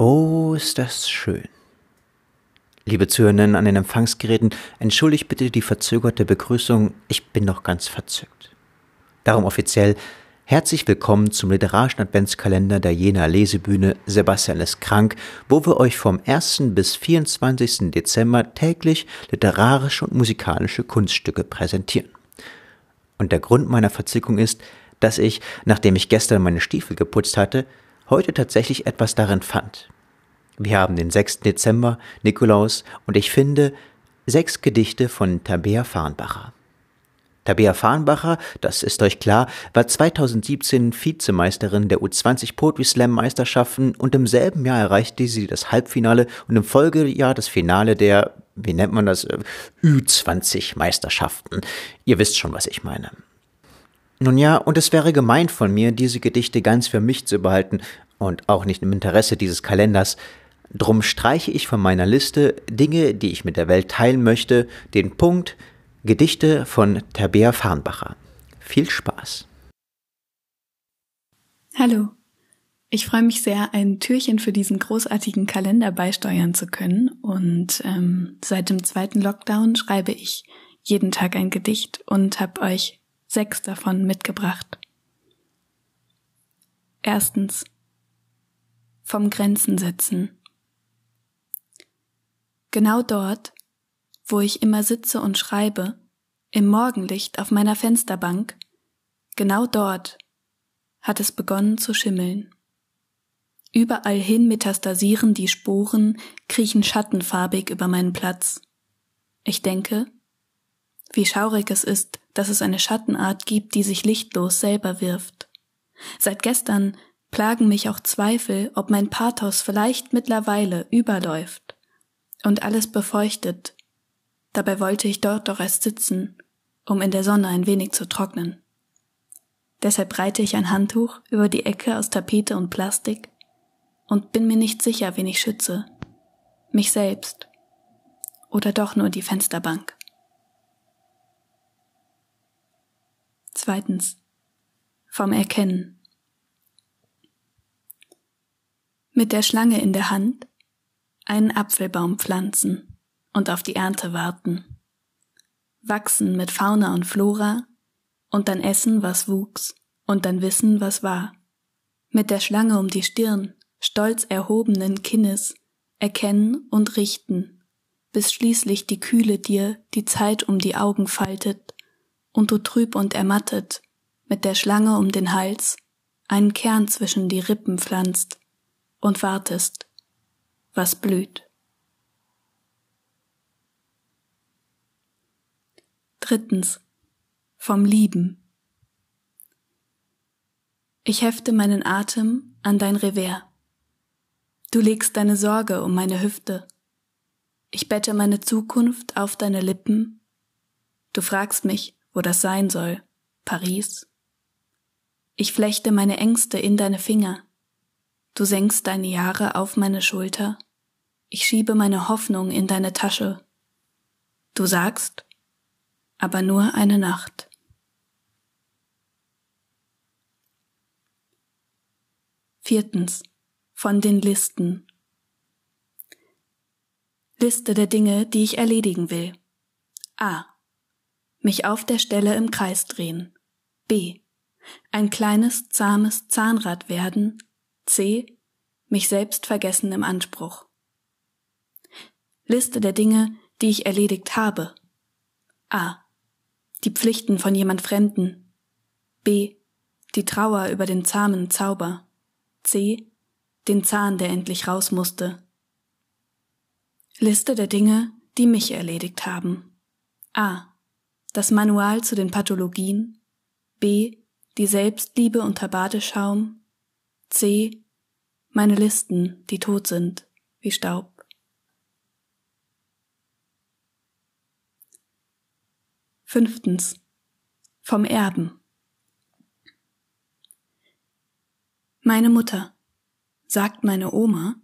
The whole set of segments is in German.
Oh, ist das schön. Liebe Zuhörerinnen an den Empfangsgeräten, entschuldigt bitte die verzögerte Begrüßung, ich bin noch ganz verzückt. Darum offiziell herzlich willkommen zum literarischen Adventskalender der Jena Lesebühne Sebastian ist krank, wo wir euch vom 1. bis 24. Dezember täglich literarische und musikalische Kunststücke präsentieren. Und der Grund meiner Verzückung ist, dass ich, nachdem ich gestern meine Stiefel geputzt hatte, heute tatsächlich etwas darin fand. Wir haben den 6. Dezember, Nikolaus, und ich finde sechs Gedichte von Tabea Farnbacher. Tabea Farnbacher, das ist euch klar, war 2017 Vizemeisterin der U20 Poetry Slam Meisterschaften und im selben Jahr erreichte sie das Halbfinale und im Folgejahr das Finale der, wie nennt man das, Ü20 Meisterschaften. Ihr wisst schon, was ich meine. Nun ja, und es wäre gemein von mir, diese Gedichte ganz für mich zu behalten und auch nicht im Interesse dieses Kalenders. Drum streiche ich von meiner Liste Dinge, die ich mit der Welt teilen möchte, den Punkt Gedichte von Tabea Farnbacher. Viel Spaß. Hallo. Ich freue mich sehr, ein Türchen für diesen großartigen Kalender beisteuern zu können. Und ähm, seit dem zweiten Lockdown schreibe ich jeden Tag ein Gedicht und habe euch sechs davon mitgebracht. Erstens. Vom Grenzen setzen. Genau dort, wo ich immer sitze und schreibe, im Morgenlicht auf meiner Fensterbank, genau dort hat es begonnen zu schimmeln. Überall hin metastasieren die Sporen, kriechen schattenfarbig über meinen Platz. Ich denke, wie schaurig es ist, dass es eine Schattenart gibt, die sich lichtlos selber wirft. Seit gestern plagen mich auch Zweifel, ob mein Pathos vielleicht mittlerweile überläuft und alles befeuchtet. Dabei wollte ich dort doch erst sitzen, um in der Sonne ein wenig zu trocknen. Deshalb breite ich ein Handtuch über die Ecke aus Tapete und Plastik und bin mir nicht sicher, wen ich schütze. Mich selbst. Oder doch nur die Fensterbank. Zweitens. Vom Erkennen. Mit der Schlange in der Hand einen Apfelbaum pflanzen und auf die Ernte warten. Wachsen mit Fauna und Flora und dann essen, was wuchs und dann wissen, was war. Mit der Schlange um die Stirn, stolz erhobenen Kinnes, erkennen und richten, bis schließlich die Kühle dir die Zeit um die Augen faltet und du trüb und ermattet mit der Schlange um den Hals einen Kern zwischen die Rippen pflanzt und wartest, was blüht. Drittens. Vom Lieben. Ich hefte meinen Atem an dein Revers. Du legst deine Sorge um meine Hüfte. Ich bette meine Zukunft auf deine Lippen. Du fragst mich, wo das sein soll. Paris. Ich flechte meine Ängste in deine Finger. Du senkst deine Jahre auf meine Schulter. Ich schiebe meine Hoffnung in deine Tasche. Du sagst, aber nur eine Nacht. Viertens. Von den Listen. Liste der Dinge, die ich erledigen will. A mich auf der Stelle im Kreis drehen. B. Ein kleines, zahmes Zahnrad werden. C. Mich selbst vergessen im Anspruch. Liste der Dinge, die ich erledigt habe. A. Die Pflichten von jemand Fremden. B. Die Trauer über den zahmen Zauber. C. Den Zahn, der endlich raus musste. Liste der Dinge, die mich erledigt haben. A das Manual zu den Pathologien, B. die Selbstliebe unter Badeschaum, C. meine Listen, die tot sind, wie Staub. Fünftens. Vom Erben. Meine Mutter, sagt meine Oma,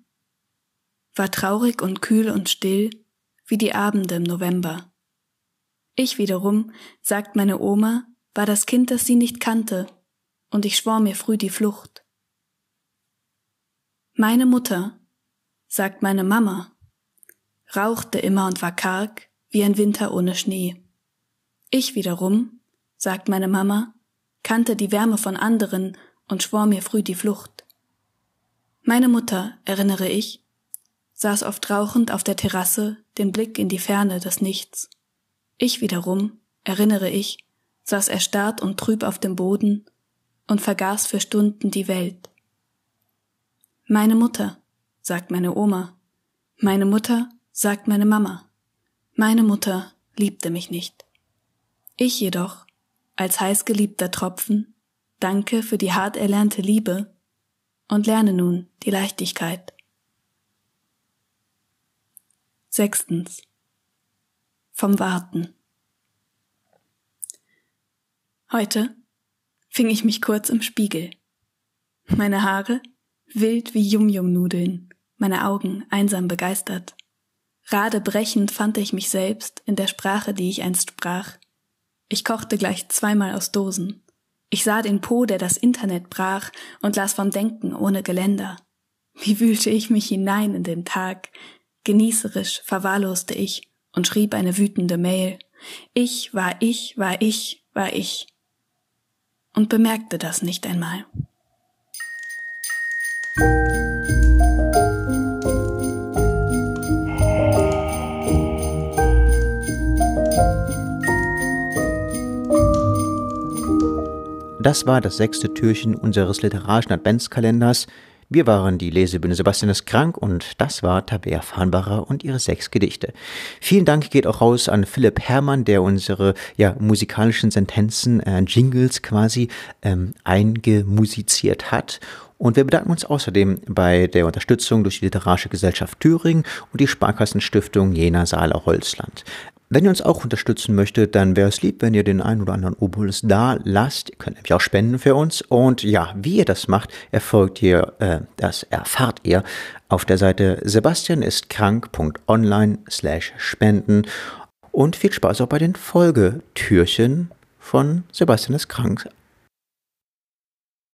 war traurig und kühl und still wie die Abende im November. Ich wiederum, sagt meine Oma, war das Kind, das sie nicht kannte, und ich schwor mir früh die Flucht. Meine Mutter sagt meine Mama. Rauchte immer und war karg wie ein Winter ohne Schnee. Ich wiederum, sagt meine Mama, kannte die Wärme von anderen und schwor mir früh die Flucht. Meine Mutter, erinnere ich, saß oft rauchend auf der Terrasse, den Blick in die Ferne des Nichts. Ich wiederum, erinnere ich, saß erstarrt und trüb auf dem Boden und vergaß für Stunden die Welt. Meine Mutter, sagt meine Oma. Meine Mutter, sagt meine Mama. Meine Mutter liebte mich nicht. Ich jedoch, als heißgeliebter Tropfen, danke für die hart erlernte Liebe und lerne nun die Leichtigkeit. Sechstens. Vom Warten. Heute fing ich mich kurz im Spiegel. Meine Haare wild wie Yum-Yum-Nudeln, meine Augen einsam begeistert. Radebrechend fand ich mich selbst in der Sprache, die ich einst sprach. Ich kochte gleich zweimal aus Dosen. Ich sah den Po, der das Internet brach, und las vom Denken ohne Geländer. Wie wühlte ich mich hinein in den Tag, Genießerisch verwahrloste ich und schrieb eine wütende Mail. Ich war ich, war ich, war ich. Und bemerkte das nicht einmal. Das war das sechste Türchen unseres literarischen Adventskalenders. Wir waren die Lesebühne Sebastian ist krank und das war Tabea Farnbacher und ihre sechs Gedichte. Vielen Dank geht auch raus an Philipp Herrmann, der unsere ja, musikalischen Sentenzen, äh, Jingles quasi ähm, eingemusiziert hat. Und wir bedanken uns außerdem bei der Unterstützung durch die Literarische Gesellschaft Thüringen und die Sparkassenstiftung Jena Saale Holzland. Wenn ihr uns auch unterstützen möchtet, dann wäre es lieb, wenn ihr den einen oder anderen Obolus da lasst. Ihr könnt nämlich auch spenden für uns. Und ja, wie ihr das macht, erfolgt ihr, äh, das erfahrt ihr auf der Seite sebastianistkrank.online slash spenden. Und viel Spaß auch bei den Folgetürchen von Sebastian ist krank